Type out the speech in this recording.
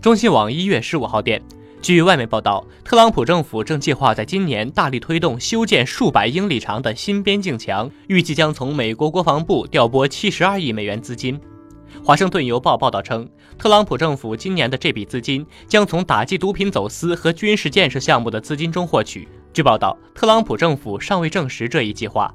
中新网一月十五号电。据外媒报道特朗普政府正计划在今年大力推动修建数百英里长的新边境墙预计将从美国国防部调拨七十二亿美元资金。华盛顿邮报报道称特朗普政府今年的这笔资金将从打击毒品走私和军事建设项目的资金中获取。据报道特朗普政府尚未证实这一计划。